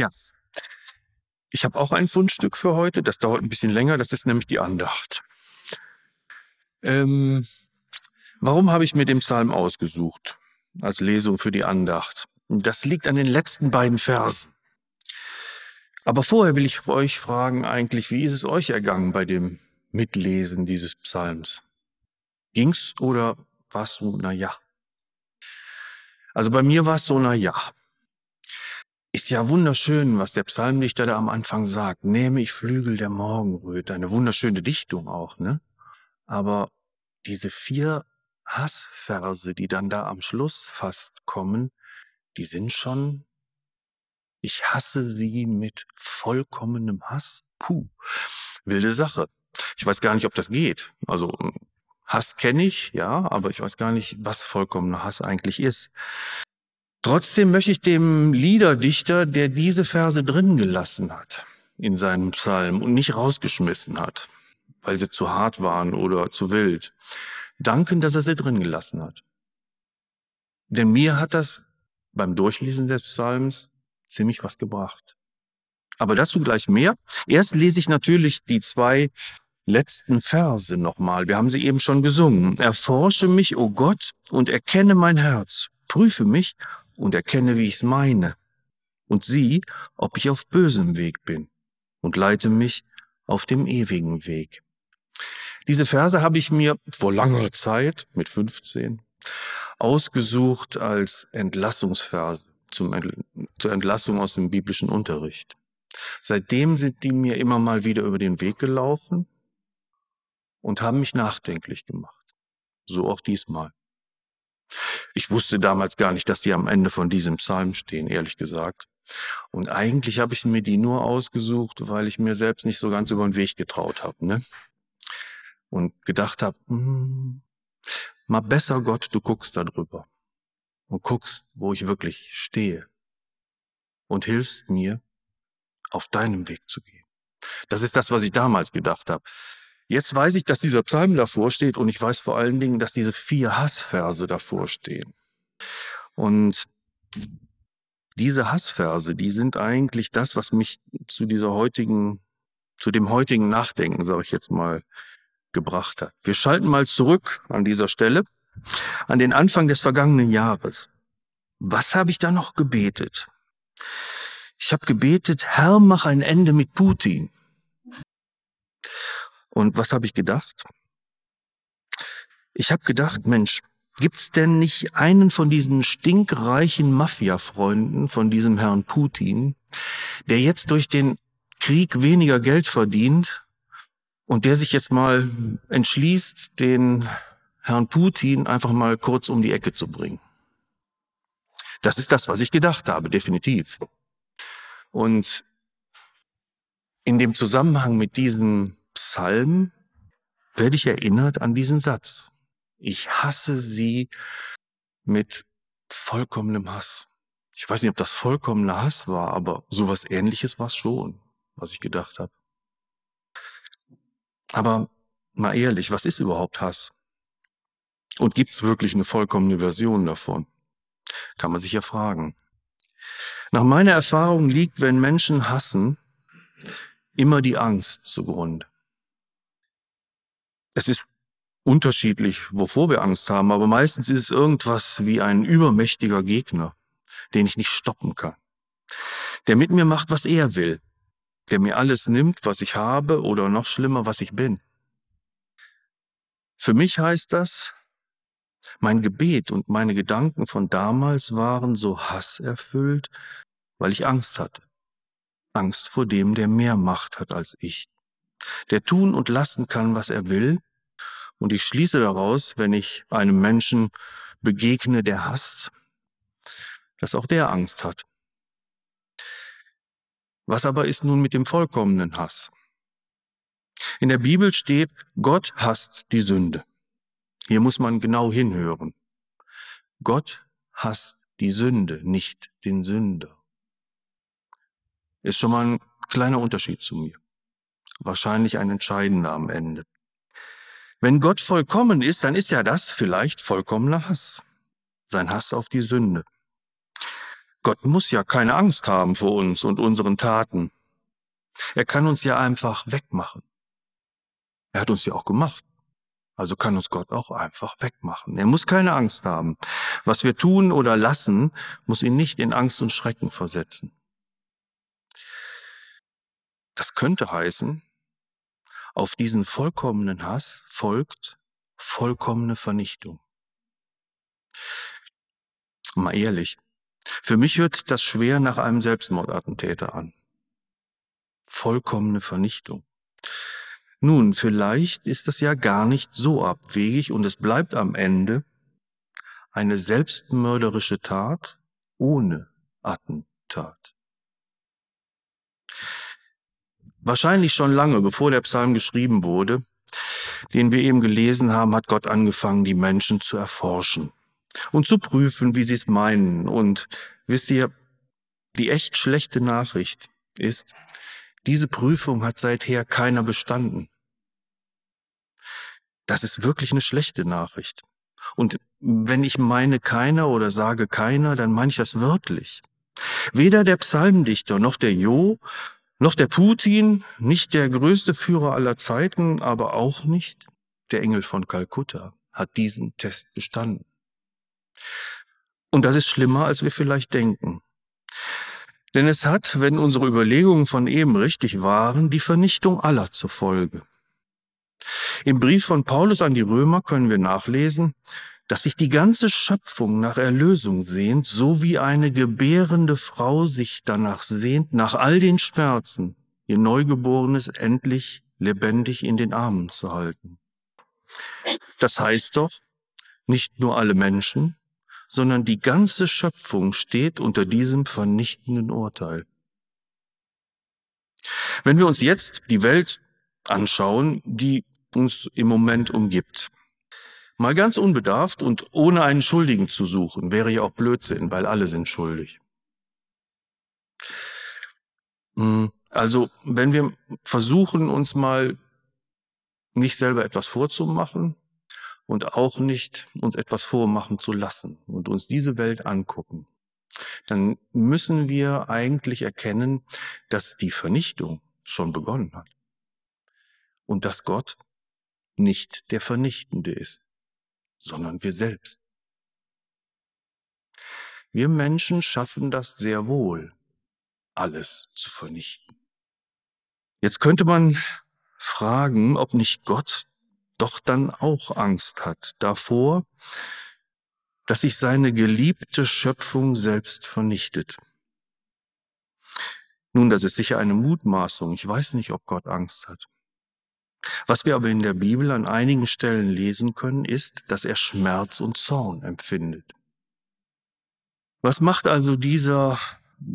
Ja, ich habe auch ein Fundstück für heute. Das dauert ein bisschen länger. Das ist nämlich die Andacht. Ähm, warum habe ich mir den Psalm ausgesucht als Lesung für die Andacht? Das liegt an den letzten beiden Versen. Aber vorher will ich euch fragen eigentlich, wie ist es euch ergangen bei dem Mitlesen dieses Psalms? Ging's oder war's so, na ja? Also bei mir war es so, na ja. Ist ja wunderschön, was der Psalmdichter da am Anfang sagt. Nehme ich Flügel der Morgenröte. Eine wunderschöne Dichtung auch, ne? Aber diese vier Hassverse, die dann da am Schluss fast kommen, die sind schon, ich hasse sie mit vollkommenem Hass. Puh, wilde Sache. Ich weiß gar nicht, ob das geht. Also Hass kenne ich, ja, aber ich weiß gar nicht, was vollkommener Hass eigentlich ist. Trotzdem möchte ich dem Liederdichter, der diese Verse drin gelassen hat in seinem Psalm und nicht rausgeschmissen hat, weil sie zu hart waren oder zu wild, danken, dass er sie drin gelassen hat. Denn mir hat das beim Durchlesen des Psalms ziemlich was gebracht. Aber dazu gleich mehr. Erst lese ich natürlich die zwei letzten Verse nochmal. Wir haben sie eben schon gesungen. Erforsche mich, o oh Gott, und erkenne mein Herz. Prüfe mich und erkenne, wie ich's meine. Und sieh, ob ich auf bösem Weg bin. Und leite mich auf dem ewigen Weg. Diese Verse habe ich mir vor langer Zeit, mit 15, ausgesucht als Entlassungsverse zum, zur Entlassung aus dem biblischen Unterricht. Seitdem sind die mir immer mal wieder über den Weg gelaufen und haben mich nachdenklich gemacht. So auch diesmal. Ich wusste damals gar nicht, dass die am Ende von diesem Psalm stehen, ehrlich gesagt. Und eigentlich habe ich mir die nur ausgesucht, weil ich mir selbst nicht so ganz über den Weg getraut habe. Ne? Und gedacht habe, hm, mal besser Gott, du guckst da drüber und guckst, wo ich wirklich stehe und hilfst mir, auf deinem Weg zu gehen. Das ist das, was ich damals gedacht habe. Jetzt weiß ich, dass dieser Psalm davor steht und ich weiß vor allen Dingen, dass diese vier Hassverse davor stehen. Und diese Hassverse, die sind eigentlich das, was mich zu dieser heutigen, zu dem heutigen Nachdenken, sage ich jetzt mal, gebracht hat. Wir schalten mal zurück an dieser Stelle an den Anfang des vergangenen Jahres. Was habe ich da noch gebetet? Ich habe gebetet, Herr, mach ein Ende mit Putin. Und was habe ich gedacht? Ich habe gedacht, Mensch, gibt's denn nicht einen von diesen stinkreichen Mafia-Freunden von diesem Herrn Putin, der jetzt durch den Krieg weniger Geld verdient und der sich jetzt mal entschließt, den Herrn Putin einfach mal kurz um die Ecke zu bringen? Das ist das, was ich gedacht habe, definitiv. Und in dem Zusammenhang mit diesen Psalm werde ich erinnert an diesen Satz. Ich hasse sie mit vollkommenem Hass. Ich weiß nicht, ob das vollkommener Hass war, aber sowas ähnliches war es schon, was ich gedacht habe. Aber mal ehrlich, was ist überhaupt Hass? Und gibt es wirklich eine vollkommene Version davon? Kann man sich ja fragen. Nach meiner Erfahrung liegt, wenn Menschen hassen, immer die Angst zugrunde. Es ist unterschiedlich, wovor wir Angst haben, aber meistens ist es irgendwas wie ein übermächtiger Gegner, den ich nicht stoppen kann, der mit mir macht, was er will, der mir alles nimmt, was ich habe oder noch schlimmer, was ich bin. Für mich heißt das, mein Gebet und meine Gedanken von damals waren so hasserfüllt, weil ich Angst hatte. Angst vor dem, der mehr Macht hat als ich der tun und lassen kann, was er will. Und ich schließe daraus, wenn ich einem Menschen begegne, der Hass, dass auch der Angst hat. Was aber ist nun mit dem vollkommenen Hass? In der Bibel steht, Gott hasst die Sünde. Hier muss man genau hinhören. Gott hasst die Sünde, nicht den Sünder. Ist schon mal ein kleiner Unterschied zu mir wahrscheinlich ein entscheidender am Ende. Wenn Gott vollkommen ist, dann ist ja das vielleicht vollkommener Hass. Sein Hass auf die Sünde. Gott muss ja keine Angst haben vor uns und unseren Taten. Er kann uns ja einfach wegmachen. Er hat uns ja auch gemacht. Also kann uns Gott auch einfach wegmachen. Er muss keine Angst haben. Was wir tun oder lassen, muss ihn nicht in Angst und Schrecken versetzen. Das könnte heißen, auf diesen vollkommenen Hass folgt vollkommene Vernichtung. Mal ehrlich, für mich hört das schwer nach einem Selbstmordattentäter an. Vollkommene Vernichtung. Nun, vielleicht ist es ja gar nicht so abwegig und es bleibt am Ende eine selbstmörderische Tat ohne Attentat. Wahrscheinlich schon lange, bevor der Psalm geschrieben wurde, den wir eben gelesen haben, hat Gott angefangen, die Menschen zu erforschen und zu prüfen, wie sie es meinen. Und wisst ihr, die echt schlechte Nachricht ist, diese Prüfung hat seither keiner bestanden. Das ist wirklich eine schlechte Nachricht. Und wenn ich meine keiner oder sage keiner, dann meine ich das wörtlich. Weder der Psalmdichter noch der Jo noch der Putin, nicht der größte Führer aller Zeiten, aber auch nicht der Engel von Kalkutta hat diesen Test bestanden. Und das ist schlimmer, als wir vielleicht denken. Denn es hat, wenn unsere Überlegungen von eben richtig waren, die Vernichtung aller zur Folge. Im Brief von Paulus an die Römer können wir nachlesen, dass sich die ganze Schöpfung nach Erlösung sehnt, so wie eine gebärende Frau sich danach sehnt, nach all den Schmerzen, ihr Neugeborenes endlich lebendig in den Armen zu halten. Das heißt doch, nicht nur alle Menschen, sondern die ganze Schöpfung steht unter diesem vernichtenden Urteil. Wenn wir uns jetzt die Welt anschauen, die uns im Moment umgibt, mal ganz unbedarft und ohne einen Schuldigen zu suchen, wäre ja auch Blödsinn, weil alle sind schuldig. Hm, also, wenn wir versuchen, uns mal nicht selber etwas vorzumachen, und auch nicht uns etwas vormachen zu lassen und uns diese Welt angucken, dann müssen wir eigentlich erkennen, dass die Vernichtung schon begonnen hat und dass Gott nicht der Vernichtende ist, sondern wir selbst. Wir Menschen schaffen das sehr wohl, alles zu vernichten. Jetzt könnte man fragen, ob nicht Gott doch dann auch Angst hat davor, dass sich seine geliebte Schöpfung selbst vernichtet. Nun, das ist sicher eine Mutmaßung. Ich weiß nicht, ob Gott Angst hat. Was wir aber in der Bibel an einigen Stellen lesen können, ist, dass er Schmerz und Zorn empfindet. Was macht also dieser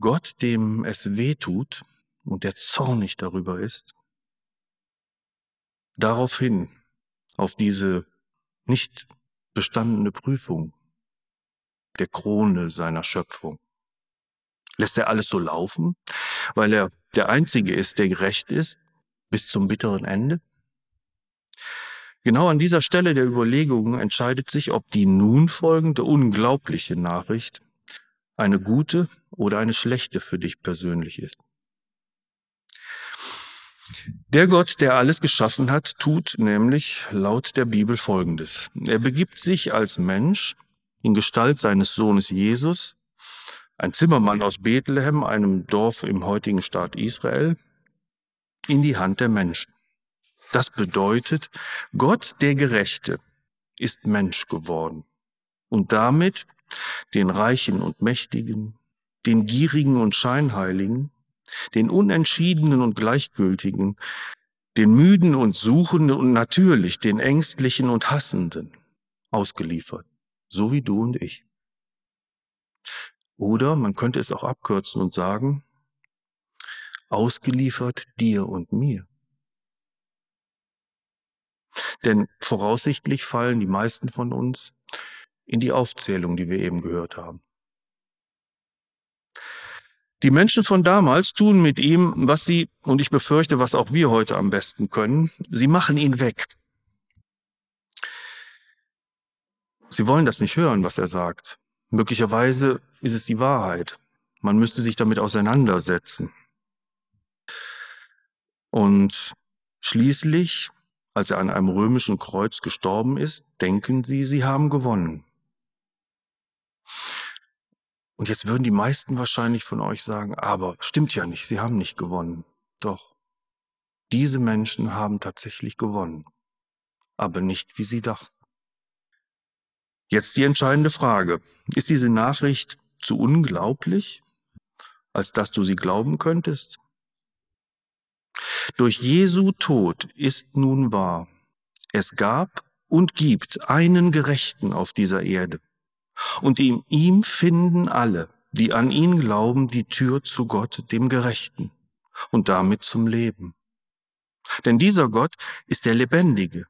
Gott, dem es weh tut und der zornig darüber ist? Daraufhin auf diese nicht bestandene Prüfung der Krone seiner Schöpfung. Lässt er alles so laufen, weil er der Einzige ist, der gerecht ist, bis zum bitteren Ende? Genau an dieser Stelle der Überlegungen entscheidet sich, ob die nun folgende unglaubliche Nachricht eine gute oder eine schlechte für dich persönlich ist. Der Gott, der alles geschaffen hat, tut nämlich laut der Bibel Folgendes. Er begibt sich als Mensch in Gestalt seines Sohnes Jesus, ein Zimmermann aus Bethlehem, einem Dorf im heutigen Staat Israel, in die Hand der Menschen. Das bedeutet, Gott der Gerechte ist Mensch geworden und damit den Reichen und Mächtigen, den Gierigen und Scheinheiligen, den Unentschiedenen und Gleichgültigen, den Müden und Suchenden und natürlich den Ängstlichen und Hassenden ausgeliefert, so wie du und ich. Oder man könnte es auch abkürzen und sagen, ausgeliefert dir und mir. Denn voraussichtlich fallen die meisten von uns in die Aufzählung, die wir eben gehört haben. Die Menschen von damals tun mit ihm, was sie, und ich befürchte, was auch wir heute am besten können, sie machen ihn weg. Sie wollen das nicht hören, was er sagt. Möglicherweise ist es die Wahrheit. Man müsste sich damit auseinandersetzen. Und schließlich, als er an einem römischen Kreuz gestorben ist, denken sie, sie haben gewonnen. Und jetzt würden die meisten wahrscheinlich von euch sagen, aber stimmt ja nicht, sie haben nicht gewonnen. Doch, diese Menschen haben tatsächlich gewonnen, aber nicht, wie sie dachten. Jetzt die entscheidende Frage. Ist diese Nachricht zu unglaublich, als dass du sie glauben könntest? Durch Jesu Tod ist nun wahr, es gab und gibt einen Gerechten auf dieser Erde. Und in ihm finden alle, die an ihn glauben, die Tür zu Gott, dem Gerechten, und damit zum Leben. Denn dieser Gott ist der Lebendige.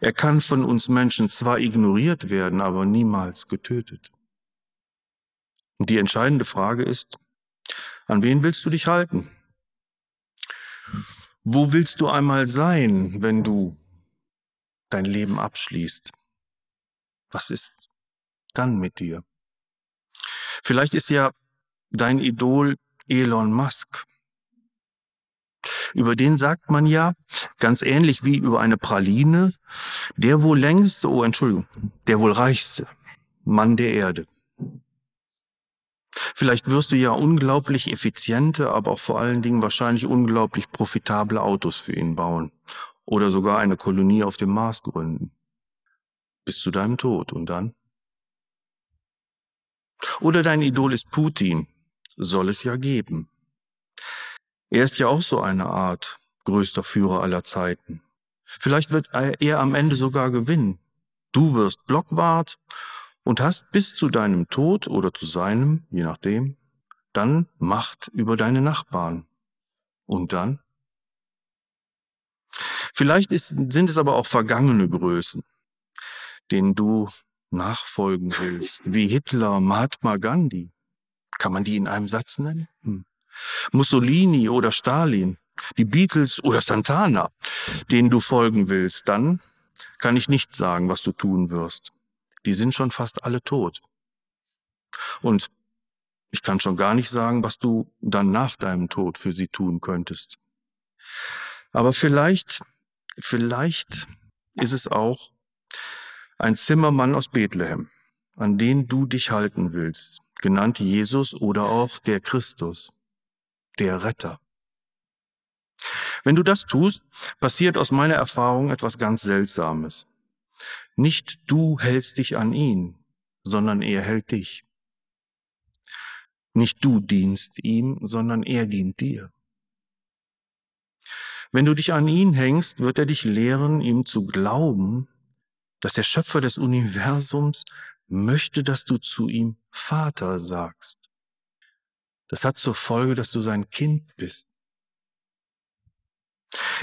Er kann von uns Menschen zwar ignoriert werden, aber niemals getötet. Die entscheidende Frage ist, an wen willst du dich halten? Wo willst du einmal sein, wenn du dein Leben abschließt? Was ist dann mit dir? Vielleicht ist ja dein Idol Elon Musk. Über den sagt man ja, ganz ähnlich wie über eine Praline, der wohl längste, oh Entschuldigung, der wohl reichste Mann der Erde. Vielleicht wirst du ja unglaublich effiziente, aber auch vor allen Dingen wahrscheinlich unglaublich profitable Autos für ihn bauen oder sogar eine Kolonie auf dem Mars gründen. Bis zu deinem Tod und dann? Oder dein Idol ist Putin, soll es ja geben. Er ist ja auch so eine Art größter Führer aller Zeiten. Vielleicht wird er am Ende sogar gewinnen. Du wirst Blockwart und hast bis zu deinem Tod oder zu seinem, je nachdem, dann Macht über deine Nachbarn. Und dann? Vielleicht ist, sind es aber auch vergangene Größen, denen du nachfolgen willst, wie Hitler, Mahatma Gandhi. Kann man die in einem Satz nennen? Hm. Mussolini oder Stalin, die Beatles oder Santana, denen du folgen willst, dann kann ich nicht sagen, was du tun wirst. Die sind schon fast alle tot. Und ich kann schon gar nicht sagen, was du dann nach deinem Tod für sie tun könntest. Aber vielleicht, vielleicht ist es auch ein Zimmermann aus Bethlehem, an den du dich halten willst, genannt Jesus oder auch der Christus der Retter. Wenn du das tust, passiert aus meiner Erfahrung etwas ganz Seltsames. Nicht du hältst dich an ihn, sondern er hält dich. Nicht du dienst ihm, sondern er dient dir. Wenn du dich an ihn hängst, wird er dich lehren, ihm zu glauben, dass der Schöpfer des Universums möchte, dass du zu ihm Vater sagst. Das hat zur Folge, dass du sein Kind bist.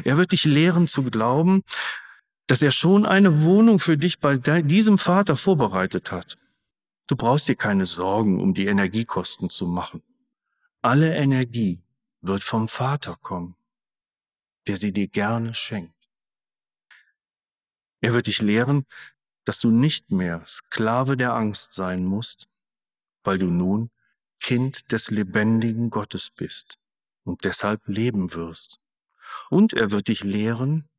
Er wird dich lehren zu glauben, dass er schon eine Wohnung für dich bei diesem Vater vorbereitet hat. Du brauchst dir keine Sorgen, um die Energiekosten zu machen. Alle Energie wird vom Vater kommen, der sie dir gerne schenkt. Er wird dich lehren, dass du nicht mehr Sklave der Angst sein musst, weil du nun Kind des lebendigen Gottes bist und deshalb leben wirst. Und er wird dich lehren,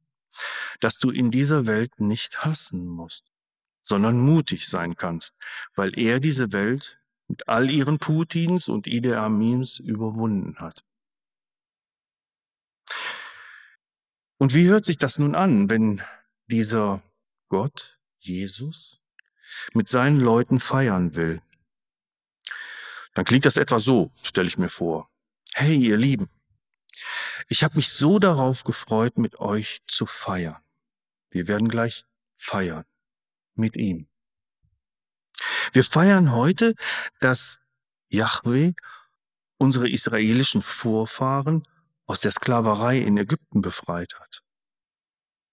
dass du in dieser Welt nicht hassen musst, sondern mutig sein kannst, weil er diese Welt mit all ihren Putins und Ide Amins überwunden hat. Und wie hört sich das nun an, wenn dieser Gott, Jesus, mit seinen Leuten feiern will? Dann klingt das etwa so, stelle ich mir vor. Hey, ihr Lieben, ich habe mich so darauf gefreut, mit euch zu feiern. Wir werden gleich feiern mit ihm. Wir feiern heute, dass Yahweh unsere israelischen Vorfahren aus der Sklaverei in Ägypten befreit hat.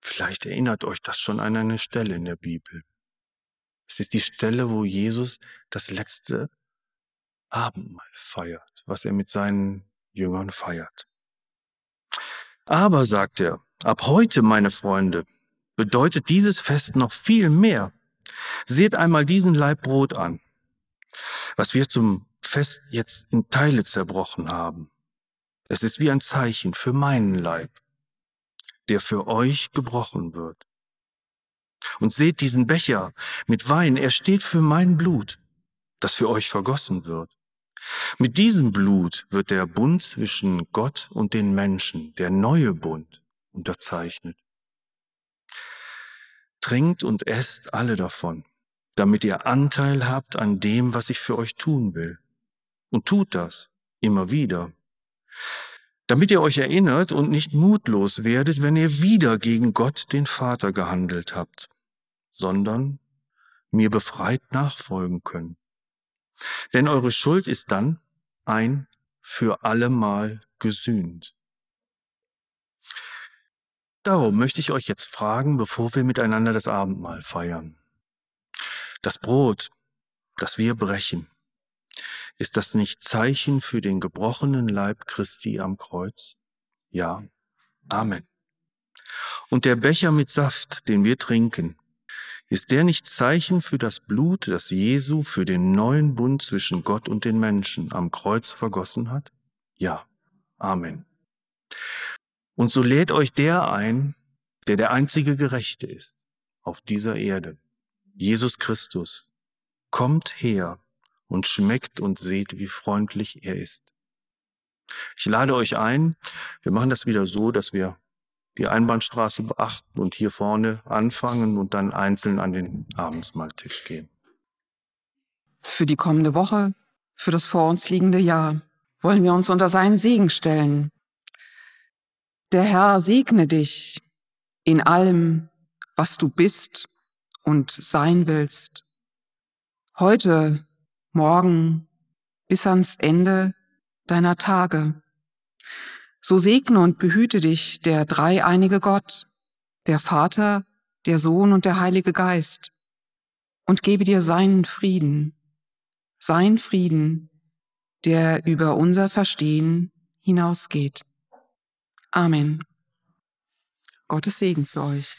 Vielleicht erinnert euch das schon an eine Stelle in der Bibel. Es ist die Stelle, wo Jesus das letzte Abendmahl feiert, was er mit seinen Jüngern feiert. Aber, sagt er, ab heute, meine Freunde, bedeutet dieses Fest noch viel mehr. Seht einmal diesen Leib Brot an. Was wir zum fest jetzt in Teile zerbrochen haben. Es ist wie ein Zeichen für meinen Leib, der für euch gebrochen wird. Und seht diesen Becher mit Wein, er steht für mein Blut, das für euch vergossen wird. Mit diesem Blut wird der Bund zwischen Gott und den Menschen, der neue Bund, unterzeichnet. Trinkt und esst alle davon, damit ihr Anteil habt an dem, was ich für euch tun will. Und tut das immer wieder, damit ihr euch erinnert und nicht mutlos werdet, wenn ihr wieder gegen Gott den Vater gehandelt habt, sondern mir befreit nachfolgen könnt. Denn eure Schuld ist dann ein für allemal gesühnt. Darum möchte ich euch jetzt fragen, bevor wir miteinander das Abendmahl feiern. Das Brot, das wir brechen, ist das nicht Zeichen für den gebrochenen Leib Christi am Kreuz? Ja. Amen. Und der Becher mit Saft, den wir trinken, ist der nicht Zeichen für das Blut, das Jesu für den neuen Bund zwischen Gott und den Menschen am Kreuz vergossen hat? Ja. Amen. Und so lädt euch der ein, der der einzige Gerechte ist auf dieser Erde. Jesus Christus. Kommt her und schmeckt und seht, wie freundlich er ist. Ich lade euch ein, wir machen das wieder so, dass wir die Einbahnstraße beachten und hier vorne anfangen und dann einzeln an den Abendsmahltisch gehen. Für die kommende Woche, für das vor uns liegende Jahr wollen wir uns unter seinen Segen stellen. Der Herr segne dich in allem, was du bist und sein willst. Heute, morgen, bis ans Ende deiner Tage. So segne und behüte dich der dreieinige Gott, der Vater, der Sohn und der Heilige Geist, und gebe dir seinen Frieden, sein Frieden, der über unser Verstehen hinausgeht. Amen. Gottes Segen für euch.